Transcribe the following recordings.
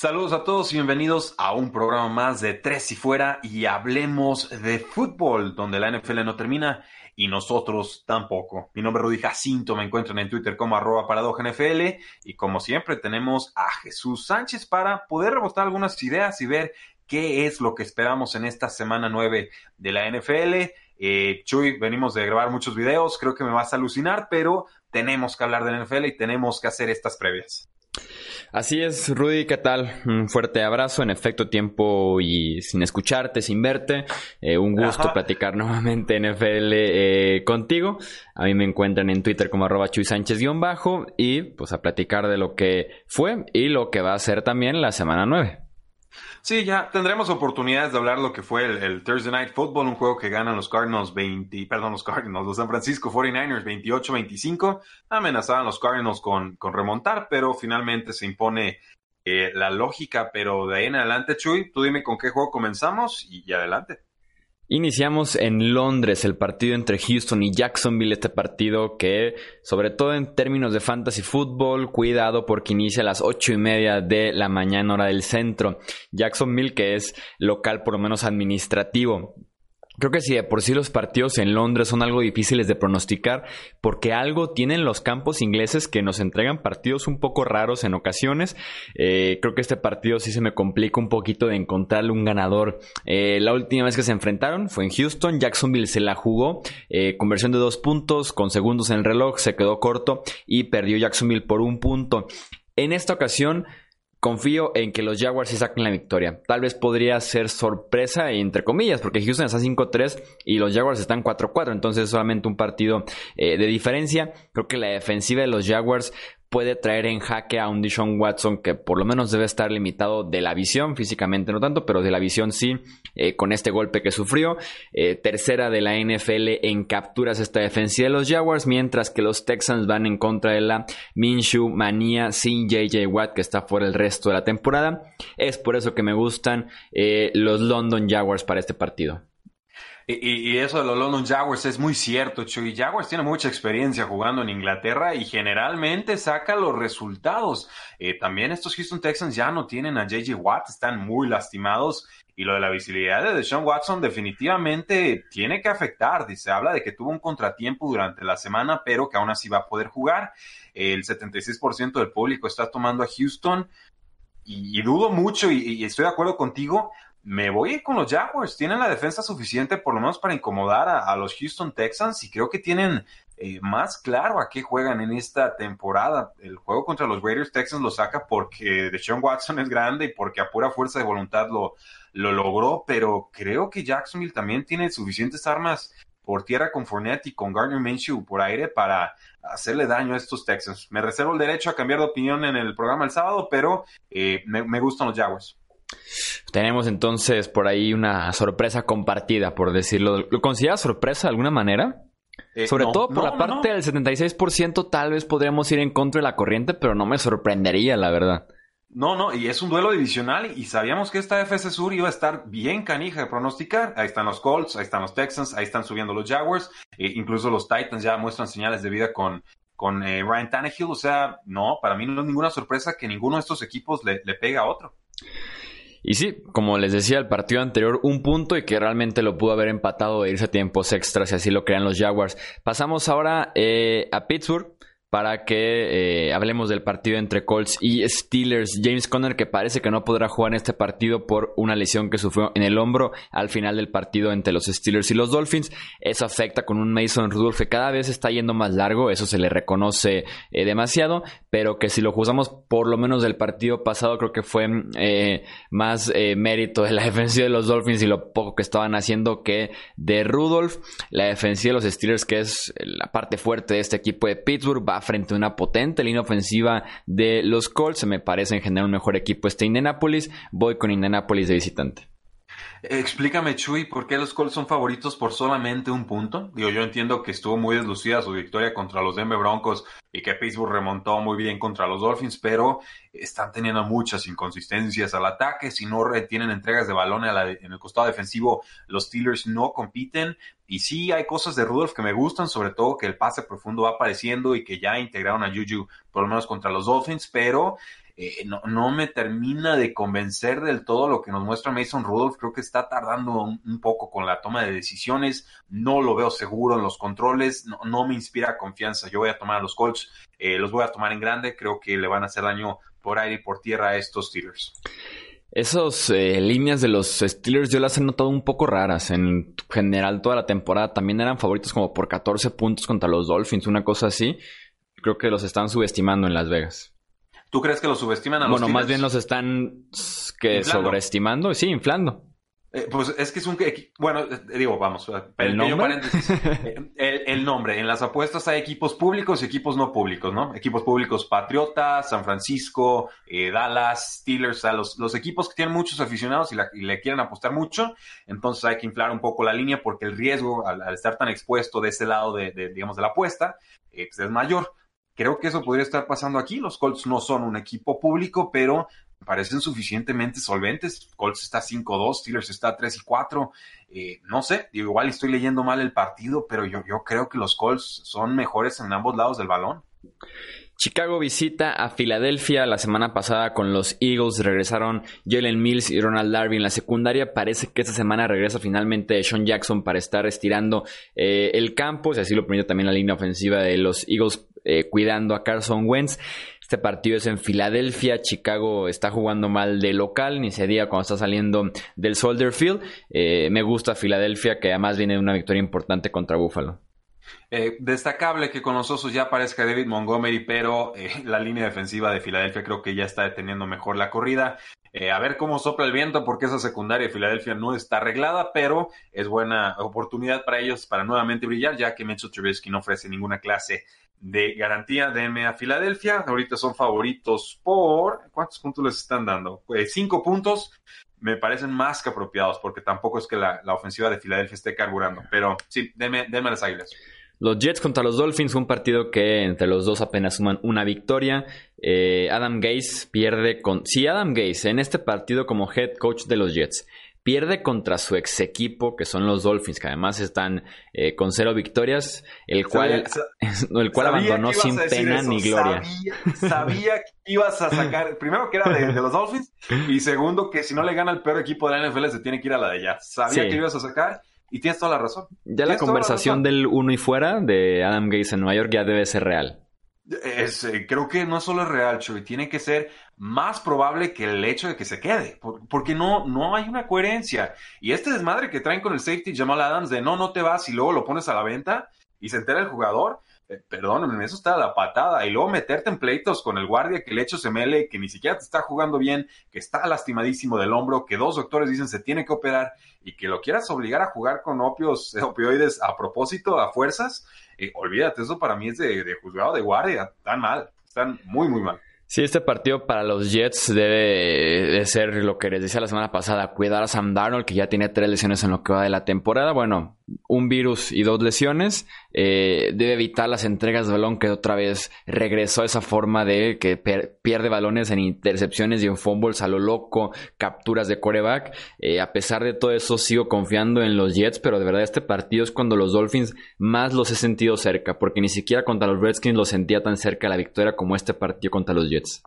Saludos a todos y bienvenidos a un programa más de Tres y Fuera y hablemos de fútbol, donde la NFL no termina y nosotros tampoco. Mi nombre es Rudy Jacinto, me encuentran en Twitter como arroba NFL y como siempre tenemos a Jesús Sánchez para poder rebotar algunas ideas y ver qué es lo que esperamos en esta semana 9 de la NFL. Eh, Chuy, venimos de grabar muchos videos, creo que me vas a alucinar, pero tenemos que hablar de la NFL y tenemos que hacer estas previas. Así es, Rudy, ¿qué tal? Un fuerte abrazo, en efecto, tiempo y sin escucharte, sin verte. Eh, un gusto platicar nuevamente NFL eh, contigo. A mí me encuentran en Twitter como arroba Chuy Sánchez-bajo y pues a platicar de lo que fue y lo que va a ser también la semana 9. Sí, ya tendremos oportunidades de hablar lo que fue el, Thursday Night Football, un juego que ganan los Cardinals 20, perdón, los Cardinals, los San Francisco 49ers 28-25. Amenazaban los Cardinals con, con, remontar, pero finalmente se impone eh, la lógica, pero de ahí en adelante, Chuy, tú dime con qué juego comenzamos y adelante. Iniciamos en Londres el partido entre Houston y Jacksonville, este partido que, sobre todo en términos de fantasy fútbol, cuidado porque inicia a las ocho y media de la mañana hora del centro. Jacksonville que es local por lo menos administrativo. Creo que sí, de por sí los partidos en Londres son algo difíciles de pronosticar porque algo tienen los campos ingleses que nos entregan partidos un poco raros en ocasiones. Eh, creo que este partido sí se me complica un poquito de encontrarle un ganador. Eh, la última vez que se enfrentaron fue en Houston, Jacksonville se la jugó, eh, conversión de dos puntos con segundos en el reloj, se quedó corto y perdió Jacksonville por un punto. En esta ocasión Confío en que los Jaguars sí saquen la victoria. Tal vez podría ser sorpresa, entre comillas, porque Houston está 5-3 y los Jaguars están 4-4. Entonces es solamente un partido eh, de diferencia. Creo que la defensiva de los Jaguars puede traer en jaque a un Dishon Watson que por lo menos debe estar limitado de la visión, físicamente no tanto, pero de la visión sí, eh, con este golpe que sufrió. Eh, tercera de la NFL en capturas esta defensiva de los Jaguars, mientras que los Texans van en contra de la Minshew manía sin JJ Watt que está fuera el resto de la temporada. Es por eso que me gustan eh, los London Jaguars para este partido. Y, eso de los London Jaguars es muy cierto, Chuy. Jaguars tiene mucha experiencia jugando en Inglaterra y generalmente saca los resultados. Eh, también estos Houston Texans ya no tienen a JJ Watt, están muy lastimados. Y lo de la visibilidad de Deshaun Watson definitivamente tiene que afectar. Se habla de que tuvo un contratiempo durante la semana, pero que aún así va a poder jugar. El 76% del público está tomando a Houston. Y, dudo mucho, y estoy de acuerdo contigo, me voy con los Jaguars. Tienen la defensa suficiente por lo menos para incomodar a, los Houston Texans y creo que tienen eh, más claro a qué juegan en esta temporada. El juego contra los Raiders Texans lo saca porque Deshaun Watson es grande y porque a pura fuerza de voluntad lo, lo logró, pero creo que Jacksonville también tiene suficientes armas por tierra con Fournette y con Gardner Minshew por aire para hacerle daño a estos Texans. Me reservo el derecho a cambiar de opinión en el programa el sábado, pero eh, me gustan los Jaguars. Tenemos entonces por ahí una sorpresa compartida, por decirlo. ¿Lo consideras sorpresa de alguna manera? Eh, Sobre todo por la parte del 76%, tal vez podríamos ir en contra de la corriente, pero no me sorprendería, la verdad. No, no, y es un duelo divisional y sabíamos que esta FC Sur iba a estar bien canija de pronosticar. Ahí están los Colts, ahí están los Texans, ahí están subiendo los Jaguars, e incluso los Titans ya muestran señales de vida con, con eh, Ryan Tannehill. O sea, no, para mí no es ninguna sorpresa que ninguno de estos equipos le, le pega a otro. Y sí, como les decía, el partido anterior, un punto y que realmente lo pudo haber empatado e irse a tiempos extras si así lo crean los Jaguars. Pasamos ahora eh, a Pittsburgh. Para que eh, hablemos del partido entre Colts y Steelers. James Conner que parece que no podrá jugar en este partido por una lesión que sufrió en el hombro al final del partido entre los Steelers y los Dolphins. Eso afecta con un Mason Rudolph que cada vez está yendo más largo, eso se le reconoce eh, demasiado, pero que si lo juzgamos por lo menos del partido pasado creo que fue eh, más mérito de la defensiva de los Dolphins y lo poco que estaban haciendo que de Rudolph. La defensiva de los Steelers que es la parte fuerte de este equipo de Pittsburgh va frente a una potente línea ofensiva de los Colts. Me parece en general un mejor equipo este Indianapolis. Voy con Indianapolis de visitante. Explícame, Chuy, ¿por qué los Colts son favoritos por solamente un punto? Digo, yo entiendo que estuvo muy deslucida su victoria contra los Denver Broncos y que Pittsburgh remontó muy bien contra los Dolphins, pero están teniendo muchas inconsistencias al ataque. Si no retienen entregas de balón en el costado defensivo, los Steelers no compiten. Y sí, hay cosas de Rudolph que me gustan, sobre todo que el pase profundo va apareciendo y que ya integraron a Juju, por lo menos contra los Dolphins, pero eh, no, me termina de convencer del todo lo que nos muestra Mason Rudolph. Creo que está tardando un, poco con la toma de decisiones. No lo veo seguro en los controles. No, me inspira confianza. Yo voy a tomar a los Colts. Eh, los voy a tomar en grande. Creo que le van a hacer daño por aire y por tierra a estos Steelers. Esas eh, líneas de los Steelers yo las he notado un poco raras. En general, toda la temporada también eran favoritos como por 14 puntos contra los Dolphins, una cosa así. Creo que los están subestimando en Las Vegas. ¿Tú crees que los subestiman a los Bueno, más bien los están que sobreestimando, sí, inflando. Eh, pues es que es un... Bueno, eh, digo, vamos, eh, ¿El nombre? paréntesis. el, nombre. En las apuestas hay equipos públicos y equipos no públicos, ¿no? Equipos públicos Patriotas, San Francisco, Dallas, Steelers, o los, los, equipos que tienen muchos aficionados y, le quieren apostar mucho, entonces hay que inflar un poco la línea porque el riesgo al, estar tan expuesto de ese lado de, digamos, de la apuesta, pues es mayor. Creo que eso podría estar pasando aquí. Los Colts no son un equipo público, pero parecen suficientemente solventes. Colts está 5-2, Steelers está 3 y 4. Eh, no sé, igual estoy leyendo mal el partido, pero yo, creo que los Colts son mejores en ambos lados del balón. Chicago visita a Filadelfia la semana pasada con los Eagles. Regresaron Jalen Mills y Ronald Darby en la secundaria. Parece que esta semana regresa finalmente Sean Jackson para estar estirando eh, el campo. Si así lo permite también la línea ofensiva de los Eagles eh, cuidando a Carson Wentz. Este partido es en Filadelfia. Chicago está jugando mal de local, ni se diga cuando está saliendo del Soldier Field. Eh, me gusta Filadelfia, que además viene de una victoria importante contra Buffalo. Eh, destacable que con los Osos ya aparezca David Montgomery, pero la línea defensiva de Filadelfia creo que ya está deteniendo mejor la corrida. A ver cómo sopla el viento, porque esa secundaria de Filadelfia no está arreglada, pero es buena oportunidad para ellos para nuevamente brillar, ya que Mitchell Trubisky no ofrece ninguna clase de garantía. Denme a Filadelfia. Ahorita son favoritos por. ¿Cuántos puntos les están dando? Pues cinco puntos me parecen más que apropiados, porque tampoco es que la, ofensiva de Filadelfia esté carburando. Pero sí, denme, denme las águilas. Los Jets contra los Dolphins, un partido que entre los dos apenas suman una victoria. Eh, Adam Gase pierde con... Si Adam Gase en este partido como head coach de los Jets pierde contra su ex equipo, que son los Dolphins, que además están eh, con cero victorias, el cual, el cual abandonó sin pena ni gloria. Sabía, que ibas a sacar, primero que era de, los Dolphins, y segundo que si no le gana el peor equipo de la NFL se tiene que ir a la de allá. Sabía que ibas a sacar y tienes toda la razón. Ya la conversación del uno y fuera de Adam Gates en Nueva York ya debe ser real. Es, eh, creo que no solo es real, Chuy, tiene que ser más probable que el hecho de que se quede, porque no, no hay una coherencia. Y este desmadre que traen con el safety Jamal Adams de no, no te vas y luego lo pones a la venta y se entera el jugador, eh, perdónenme, eso está la patada. Y luego meterte en pleitos con el guardia que el hecho se mele, que ni siquiera te está jugando bien, que está lastimadísimo del hombro, que dos doctores dicen se tiene que operar y que lo quieras obligar a jugar con opios, opioides a propósito, a fuerzas, eh, olvídate, eso para mí es de, de juzgado de guardia, tan mal, están muy, muy mal. Sí, este partido para los Jets debe de ser lo que les decía la semana pasada, cuidar a Sam Darnold, que ya tiene tres lesiones en lo que va de la temporada. Bueno, un virus y dos lesiones. Eh, debe evitar las entregas de balón que otra vez regresó a esa forma de que pierde balones en intercepciones y en fumbles a lo loco, capturas de coreback. Eh, a pesar de todo eso, sigo confiando en los Jets, pero de verdad este partido es cuando los Dolphins más los he sentido cerca, porque ni siquiera contra los Redskins los sentía tan cerca la victoria como este partido contra los Jets.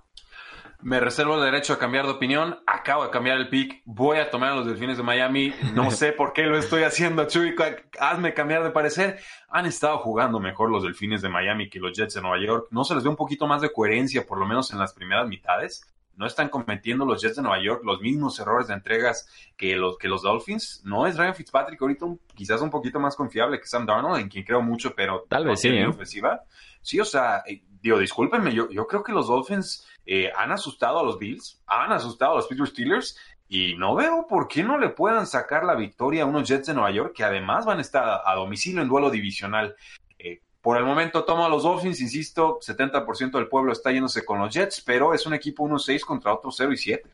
Me reservo el derecho a cambiar de opinión. Acabo de cambiar el pick. Voy a tomar a los Delfines de Miami. No sé por qué lo estoy haciendo, Chuy. Hazme cambiar de parecer. Han estado jugando mejor los Delfines de Miami que los Jets de Nueva York. ¿No se les ve un poquito más de coherencia, por lo menos en las primeras mitades? no están cometiendo los Jets de Nueva York los mismos errores de entregas que los, que los Dolphins. No es Ryan Fitzpatrick ahorita quizás un poquito más confiable que Sam Darnold, en quien creo mucho, pero tal vez sí. ¿eh? Ofensiva. Sí, o sea, eh, digo, discúlpenme, yo, yo creo que los Dolphins eh, han asustado a los Bills, han asustado a los Pittsburgh Steelers y no veo por qué no le puedan sacar la victoria a unos Jets de Nueva York que además van a estar a, domicilio en duelo divisional. Por el momento tomo a los Dolphins, insisto, 70% del pueblo está yéndose con los Jets, pero es un equipo 1-6 contra otro 0 y 7.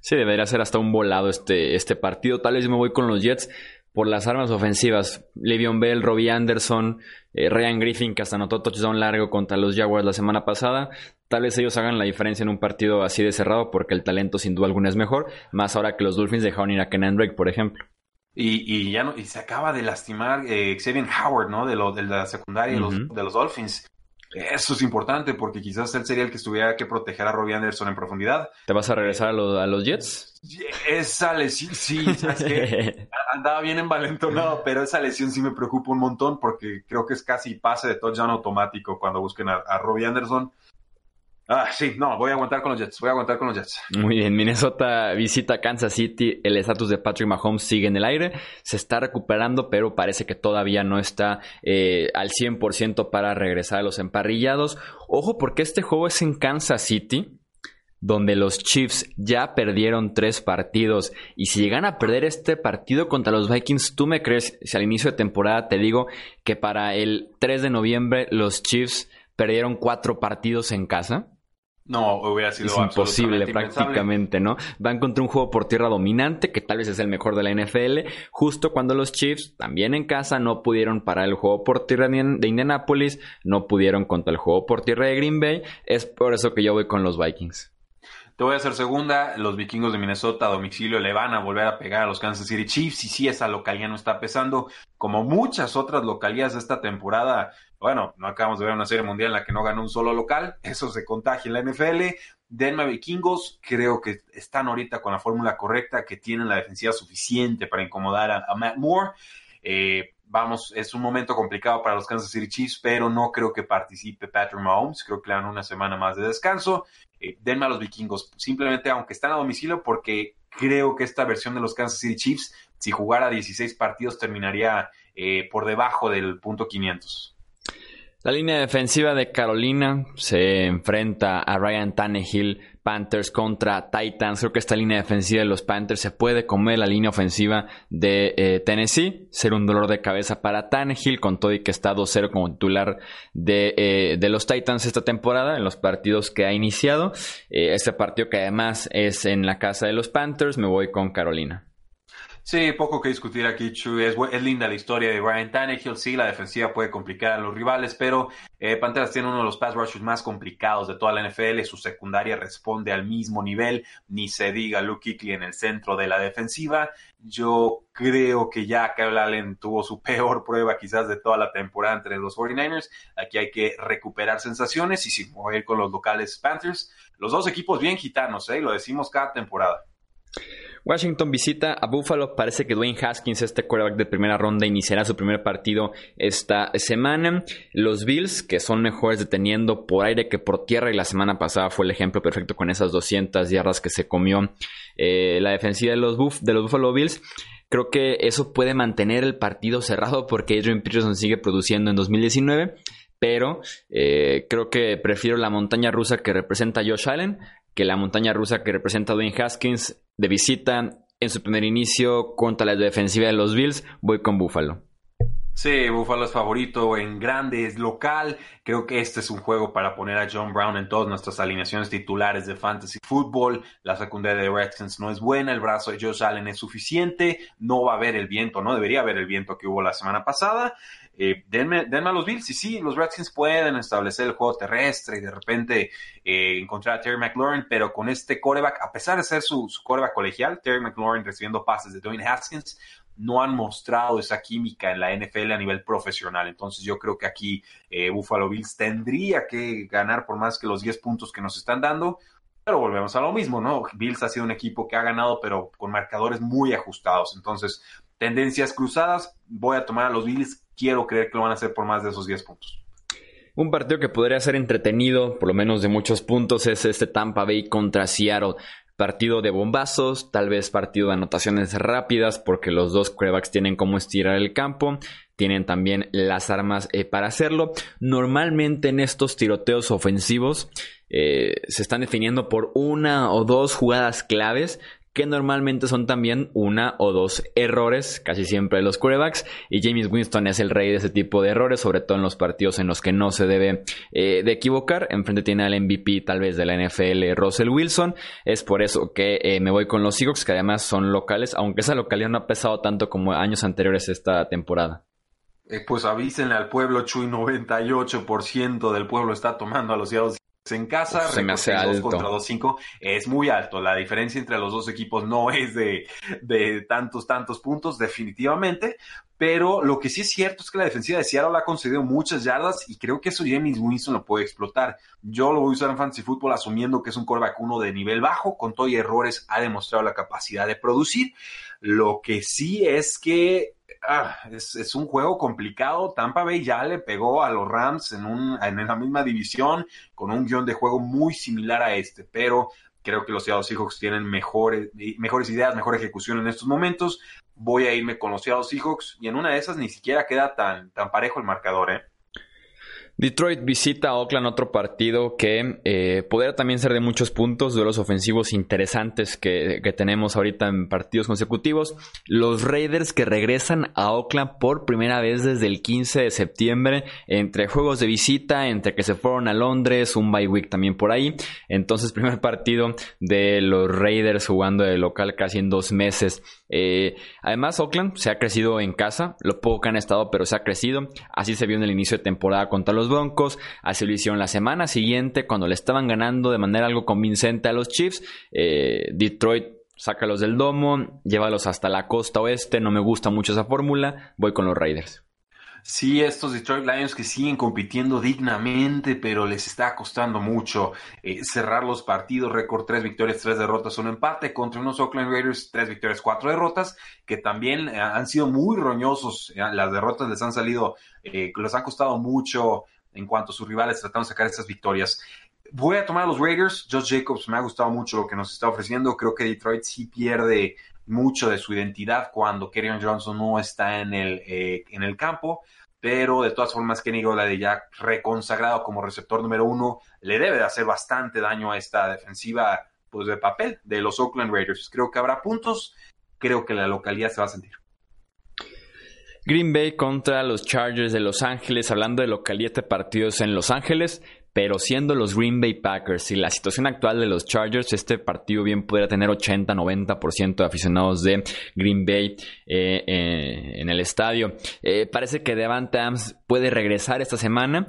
Sí, debería ser hasta un volado este, este partido. Tal vez me voy con los Jets por las armas ofensivas. Le'Veon Bell, Robbie Anderson, eh, Ryan Griffin, que hasta anotó touchdown largo contra los Jaguars la semana pasada. Tal vez ellos hagan la diferencia en un partido así de cerrado porque el talento sin duda alguna es mejor. Más ahora que los Dolphins dejaron ir a Kenan Drake, por ejemplo. Y, ya no, y se acaba de lastimar eh, Xavier Howard, ¿no? De, lo, de la secundaria de, los, de los Dolphins. Eso es importante porque quizás él sería el que estuviera que proteger a Robbie Anderson en profundidad. ¿Te vas a regresar a, a los Jets? Esa lesión, sí, andaba bien envalentonado, pero esa lesión sí me preocupa un montón porque creo que es casi pase de touchdown automático cuando busquen a, a Robbie Anderson. Ah, sí, no, voy a aguantar con los Jets, voy a aguantar con los Jets. Muy bien, Minnesota visita Kansas City, el estatus de Patrick Mahomes sigue en el aire, se está recuperando, pero parece que todavía no está eh, al 100% para regresar a los emparrillados. Ojo, porque este juego es en Kansas City, donde los Chiefs ya perdieron tres partidos. Y si llegan a perder este partido contra los Vikings, ¿tú me crees si al inicio de temporada te digo que para el 3 de noviembre los Chiefs perdieron cuatro partidos en casa? No, hubiera sido es imposible prácticamente, ¿no? Van contra un juego por tierra dominante, que tal vez es el mejor de la NFL, justo cuando los Chiefs, también en casa, no pudieron parar el juego por tierra de Indianapolis, no pudieron contra el juego por tierra de Green Bay. Es por eso que yo voy con los Vikings. Te voy a hacer segunda. Los vikingos de Minnesota a domicilio le van a volver a pegar a los Kansas City Chiefs. Y sí, esa localidad no está pesando. Como muchas otras localidades de esta temporada, bueno, no acabamos de ver una serie mundial en la que no ganó un solo local, eso se contagia en la NFL. Denver Vikingos creo que están ahorita con la fórmula correcta, que tienen la defensiva suficiente para incomodar a, Matt Moore. Eh, vamos, es un momento complicado para los Kansas City Chiefs, pero no creo que participe Patrick Mahomes. Creo que le dan una semana más de descanso. Eh, denme a los vikingos, simplemente aunque están a domicilio, porque creo que esta versión de los Kansas City Chiefs, si jugara 16 partidos, terminaría eh, por debajo del punto 500. La línea defensiva de Carolina se enfrenta a Ryan Tannehill, Panthers contra Titans. Creo que esta línea defensiva de los Panthers se puede comer la línea ofensiva de eh, Tennessee. Ser un dolor de cabeza para Tannehill, con todo y que está 2-0 como titular de, eh, de, los Titans esta temporada, en los partidos que ha iniciado. Eh, este partido que además es en la casa de los Panthers, me voy con Carolina. Sí, poco que discutir aquí, Chu. Es, linda la historia de Ryan Tannehill. Sí, la defensiva puede complicar a los rivales, pero eh, Panteras tiene uno de los pass rushers más complicados de toda la NFL. Su secundaria responde al mismo nivel. Ni se diga Luke Kuechly en el centro de la defensiva. Yo creo que ya Kyle Allen tuvo su peor prueba quizás de toda la temporada entre los 49ers. Aquí hay que recuperar sensaciones y si voy a ir con los locales Panthers. Los dos equipos bien gitanos, ¿eh? Lo decimos cada temporada. Washington visita a Buffalo. Parece que Dwayne Haskins, este quarterback de primera ronda, iniciará su primer partido esta semana. Los Bills, que son mejores deteniendo por aire que por tierra, y la semana pasada fue el ejemplo perfecto con esas 200 yardas que se comió eh, la defensiva de los, Buffalo Bills. Creo que eso puede mantener el partido cerrado porque Adrian Peterson sigue produciendo en 2019 pero eh, creo que prefiero la montaña rusa que representa Josh Allen que la montaña rusa que representa Dwayne Haskins de visita en su primer inicio contra la defensiva de los Bills, voy con Buffalo. Sí, Buffalo es favorito en grande, es local. Creo que este es un juego para poner a John Brown en todas nuestras alineaciones titulares de fantasy football. La secundaria de Redskins no es buena, el brazo de Josh Allen es suficiente, no va a haber el viento, no debería haber el viento que hubo la semana pasada. Eh, denme, a los Bills y sí, los Redskins pueden establecer el juego terrestre y de repente eh, encontrar a Terry McLaurin, pero con este coreback, a pesar de ser su, su coreback colegial, Terry McLaurin recibiendo pases de Dwayne Haskins, no han mostrado esa química en la NFL a nivel profesional. Entonces yo creo que aquí eh, Buffalo Bills tendría que ganar por más que los 10 puntos que nos están dando. pero volvemos a lo mismo, ¿no? Bills ha sido un equipo que ha ganado, pero con marcadores muy ajustados. Entonces, tendencias cruzadas, voy a tomar a los Bills, quiero creer que lo van a hacer por más de esos 10 puntos. Un partido que podría ser entretenido, por lo menos de muchos puntos, es este Tampa Bay contra Seattle. Partido de bombazos, tal vez partido de anotaciones rápidas, porque los dos quarterbacks tienen cómo estirar el campo, tienen también las armas eh, para hacerlo. Normalmente en estos tiroteos ofensivos eh, se están definiendo por una o dos jugadas claves que normalmente son también una o dos errores, casi siempre de los quarterbacks, y James Winston es el rey de ese tipo de errores, sobre todo en los partidos en los que no se debe eh, de equivocar. Enfrente tiene al MVP tal vez de la NFL, Russell Wilson, es por eso que eh, me voy con los Seahawks, que además son locales, aunque esa localidad no ha pesado tanto como años anteriores esta temporada. Eh, pues avísenle al pueblo, Chuy, 98% del pueblo está tomando a los Seattle en casa, se me hace alto. contra 2-5 es muy alto. La diferencia entre los dos equipos no es de, de, tantos, tantos puntos, definitivamente. Pero lo que sí es cierto es que la defensiva de Seattle ha concedido muchas yardas y creo que eso James Winston lo puede explotar. Yo lo voy a usar en Fantasy Football asumiendo que es un coreback uno de nivel bajo, con todo y errores ha demostrado la capacidad de producir. Lo que sí es que ah, es, un juego complicado. Tampa Bay ya le pegó a los Rams en, un, en la misma división con un guion de juego muy similar a este, pero creo que los Seattle Seahawks tienen mejores, mejores ideas, mejor ejecución en estos momentos. Voy a irme con los Seattle Seahawks y en una de esas ni siquiera queda tan, tan parejo el marcador, ¿eh? Detroit visita a Oakland, otro partido que eh, podría también ser de muchos puntos, de los ofensivos interesantes que, tenemos ahorita en partidos consecutivos. Los Raiders que regresan a Oakland por primera vez desde el 15 de septiembre, entre juegos de visita, entre que se fueron a Londres, un bye week también por ahí. Entonces, primer partido de los Raiders jugando de local casi en dos meses. Eh, además, Oakland se ha crecido en casa, lo poco que han estado, pero se ha crecido. Así se vio en el inicio de temporada contra los Broncos. Así lo hicieron la semana siguiente, cuando le estaban ganando de manera algo convincente a los Chiefs. Eh, Detroit sácalos del domo, llévalos hasta la costa oeste. No me gusta mucho esa fórmula. Voy con los Raiders. Sí, estos Detroit Lions que siguen compitiendo dignamente, pero les está costando mucho eh, cerrar los partidos. Récord tres victorias, tres derrotas, un empate contra unos Oakland Raiders, tres victorias, cuatro derrotas, que también eh, han sido muy roñosos. Eh, las derrotas les han salido, les han costado mucho en cuanto a sus rivales tratando de sacar estas victorias. Voy a tomar a los Raiders. Josh Jacobs me ha gustado mucho lo que nos está ofreciendo. Creo que Detroit sí pierde mucho de su identidad cuando Kerryon Johnson no está en el, eh, en el campo, pero de todas formas Kenny de ya reconsagrado como receptor número uno, le debe de hacer bastante daño a esta defensiva pues, de papel de los Oakland Raiders. Creo que habrá puntos, creo que la localidad se va a sentir. Green Bay contra los Chargers de Los Ángeles, hablando de localidad de partidos en Los Ángeles pero siendo los Green Bay Packers y la situación actual de los Chargers, este partido bien podría tener 80-90% de aficionados de Green Bay eh, eh, en el estadio. Eh, parece que Devante Adams puede regresar esta semana.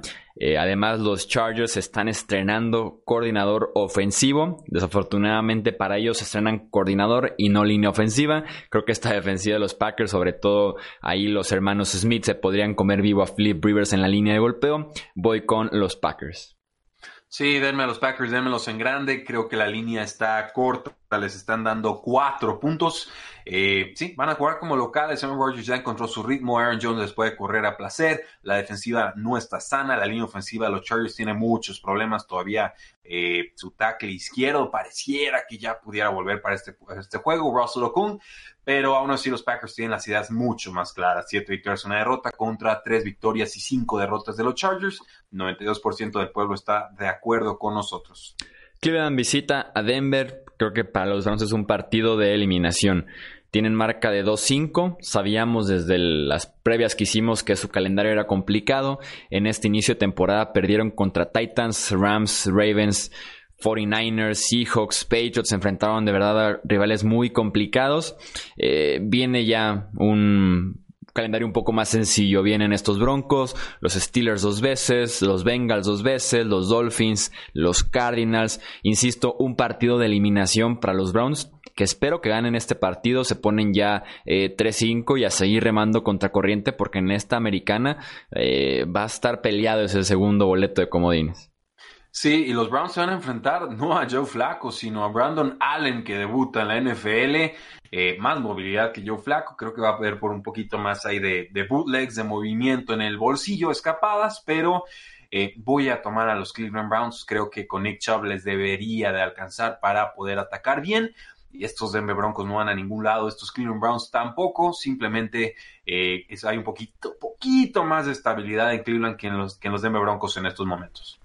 Además, los Chargers están estrenando coordinador ofensivo. Desafortunadamente para ellos estrenan coordinador y no línea ofensiva. Creo que esta defensiva de los Packers, sobre todo ahí los hermanos Smith, se podrían comer vivo a Flip Rivers en la línea de golpeo. Voy con los Packers. Sí, denme a los Packers, denmelos en grande. Creo que la línea está corta, les están dando cuatro puntos. Eh, sí, van a jugar como locales. Aaron Rodgers ya encontró su ritmo. Aaron Jones les puede correr a placer. La defensiva no está sana. La línea ofensiva de los Chargers tiene muchos problemas todavía. Eh, su tackle izquierdo pareciera que ya pudiera volver para este, este juego. Russell Okung. Pero aún así los Packers tienen las ideas mucho más claras. Siete victorias, una derrota contra tres victorias y cinco derrotas de los Chargers. 92% del pueblo está de acuerdo con nosotros. Cleveland visita a Denver. Creo que para los Browns es un partido de eliminación. Tienen marca de 2-5. Sabíamos desde las previas que hicimos que su calendario era complicado. En este inicio de temporada perdieron contra Titans, Rams, Ravens, 49ers, Seahawks, Patriots. Se enfrentaron de verdad a rivales muy complicados. Eh, viene ya un calendario un poco más sencillo. Vienen estos Broncos, los Steelers dos veces, los Bengals dos veces, los Dolphins, los Cardinals. Insisto, un partido de eliminación para los Browns que espero que ganen este partido. Se ponen ya 3-5 eh, y a seguir remando contra corriente porque en esta americana eh, va a estar peleado ese segundo boleto de comodines. Sí, y los Browns se van a enfrentar no a Joe Flacco, sino a Brandon Allen, que debuta en la NFL. Eh, más movilidad que Joe Flacco, creo que va a poder por un poquito más ahí de, de bootlegs, de movimiento en el bolsillo, escapadas, pero eh, voy a tomar a los Cleveland Browns. Creo que con Nick Chubb les debería de alcanzar para poder atacar bien. Y estos Denver Broncos no van a ningún lado, estos Cleveland Browns tampoco, simplemente eh, hay un poquito, poquito más de estabilidad en Cleveland que en los, que en los Denver Broncos en estos momentos.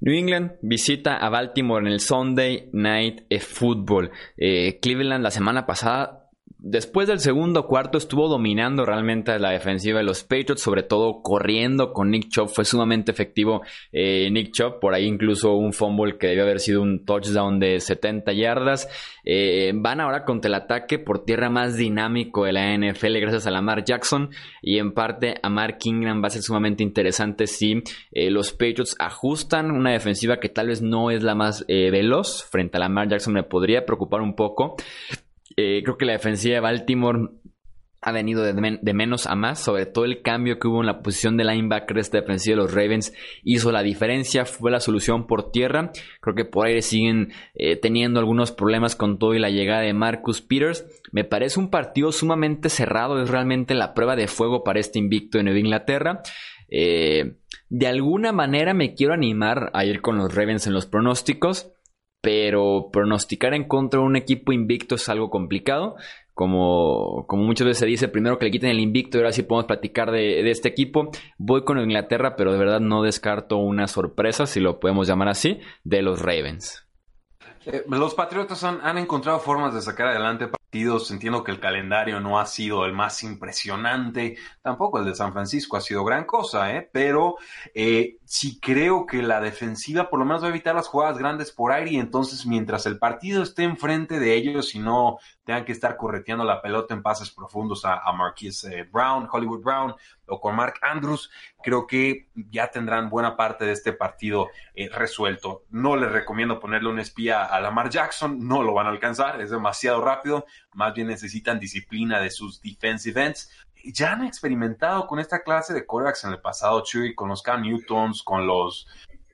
New England visita a Baltimore en el Sunday Night Football. Eh, Cleveland la semana pasada Después del segundo cuarto estuvo dominando realmente la defensiva de los Patriots, sobre todo corriendo con Nick Chubb, fue sumamente efectivo eh, Nick Chubb, por ahí incluso un fumble que debió haber sido un touchdown de 70 yardas. Eh, van ahora contra el ataque por tierra más dinámico de la NFL gracias a Lamar Jackson. Y en parte a Mark Ingram va a ser sumamente interesante si eh, los Patriots ajustan una defensiva que tal vez no es la más veloz. Frente a Lamar Jackson me podría preocupar un poco eh, creo que la defensiva de Baltimore ha venido de, menos a más, sobre todo el cambio que hubo en la posición de linebacker esta defensiva de los Ravens hizo la diferencia, fue la solución por tierra. Creo que por aire siguen eh, teniendo algunos problemas con todo y la llegada de Marcus Peters. Me parece un partido sumamente cerrado, es realmente la prueba de fuego para este invicto de Nueva Inglaterra. Eh, de alguna manera me quiero animar a ir con los Ravens en los pronósticos pero pronosticar en contra de un equipo invicto es algo complicado. Como, como muchas veces se dice, primero que le quiten el invicto y ahora sí podemos platicar de, de, este equipo. Voy con Inglaterra, pero de verdad no descarto una sorpresa, si lo podemos llamar así, de los Ravens. Eh, los Patriotas han, han, encontrado formas de sacar adelante Entiendo que el calendario no ha sido el más impresionante. Tampoco el de San Francisco ha sido gran cosa, ¿eh? Pero eh, sí creo que la defensiva por lo menos va a evitar las jugadas grandes por aire y entonces mientras el partido esté enfrente de ellos y no tengan que estar correteando la pelota en pases profundos a, a Marquise eh, Brown, Hollywood Brown o con Mark Andrews, creo que ya tendrán buena parte de este partido eh, resuelto. No les recomiendo ponerle un espía a Lamar Jackson, no lo van a alcanzar, es demasiado rápido, más bien necesitan disciplina de sus defensive ends ya han experimentado con esta clase de quarterbacks en el pasado, Chuy, con los Cam Newtons, con los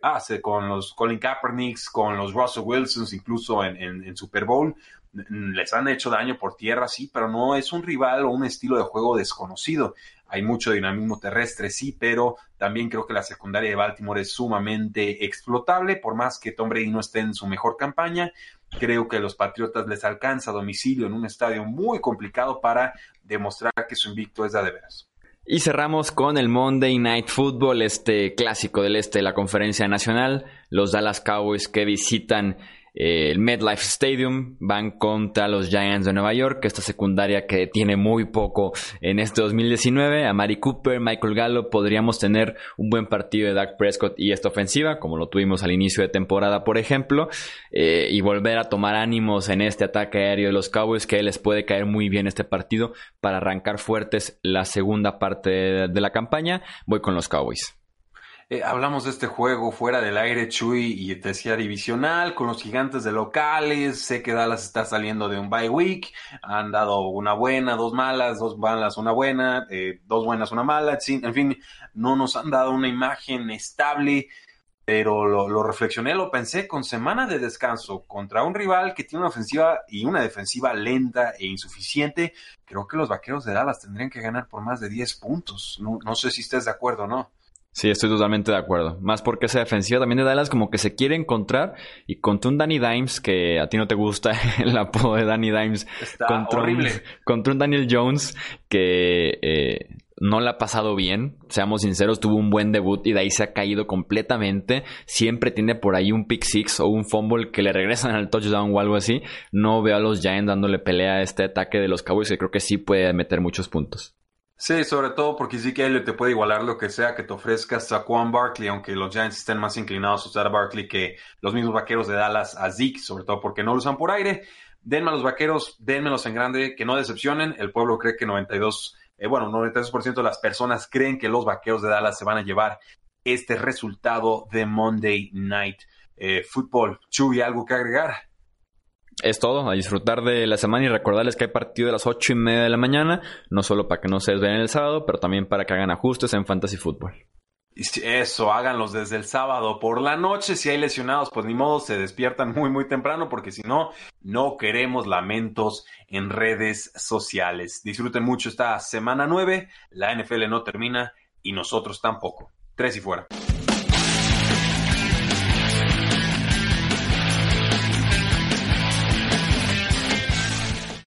ah, con los Colin Kaepernicks, con los Russell Wilsons, incluso en, en, Super Bowl. Les han hecho daño por tierra, sí, pero no es un rival o un estilo de juego desconocido. Hay mucho dinamismo terrestre, sí, pero también creo que la secundaria de Baltimore es sumamente explotable, por más que Tom Brady no esté en su mejor campaña. Creo que a los Patriotas les alcanza domicilio en un estadio muy complicado para demostrar que su invicto es de veras. Y cerramos con el Monday Night Football, este clásico del este de la conferencia nacional. Los Dallas Cowboys que visitan el MetLife Stadium van contra los Giants de Nueva York, esta secundaria que tiene muy poco en este 2019. A Mari Cooper, Michael Gallo, podríamos tener un buen partido de Dak Prescott y esta ofensiva, como lo tuvimos al inicio de temporada, por ejemplo, eh, y volver a tomar ánimos en este ataque aéreo de los Cowboys, que les puede caer muy bien este partido para arrancar fuertes la segunda parte de la campaña. Voy con los Cowboys. Eh, hablamos de este juego fuera del aire, Chuy, y te decía divisional, con los gigantes de locales. Sé que Dallas está saliendo de un bye week. Han dado una buena, dos malas, dos malas, una buena, eh, dos buenas, una mala. En fin, no nos han dado una imagen estable. Pero lo, lo reflexioné, lo pensé con semana de descanso contra un rival que tiene una ofensiva y una defensiva lenta e insuficiente. Creo que los vaqueros de Dallas tendrían que ganar por más de 10 puntos. No, no sé si estés de acuerdo o no. Sí, estoy totalmente de acuerdo. Más porque esa defensiva también de Dallas como que se quiere encontrar y contra un Danny Dimes, que a ti no te gusta el apodo de Danny Dimes, contra, Un, contra un Daniel Jones que eh, no le ha pasado bien, seamos sinceros, tuvo un buen debut y de ahí se ha caído completamente. Siempre tiene por ahí un pick six o un fumble que le regresan al touchdown o algo así. No veo a los Giants dándole pelea a este ataque de los Cowboys que creo que sí puede meter muchos puntos. Sí, sobre todo porque que Elliott te puede igualar lo que sea que te ofrezca Saquon Barkley, aunque los Giants estén más inclinados a usar a Barkley que los mismos vaqueros de Dallas a Zeke, sobre todo porque no lo usan por aire. Denme a los vaqueros, denmelos en grande, que no decepcionen. El pueblo cree que 92, eh, bueno, 92% de las personas creen que los vaqueros de Dallas se van a llevar este resultado de Monday Night eh, Football. Chuy, ¿algo que agregar? Es todo, a disfrutar de la semana y recordarles que hay partido de las ocho y media de la mañana, no solo para que no se desvelen el sábado, pero también para que hagan ajustes en Fantasy Football. Eso, háganlos desde el sábado por la noche. Si hay lesionados, pues ni modo, se despiertan muy, muy temprano, porque si no, no queremos lamentos en redes sociales. Disfruten mucho esta semana 9. La NFL no termina y nosotros tampoco. Tres y fuera.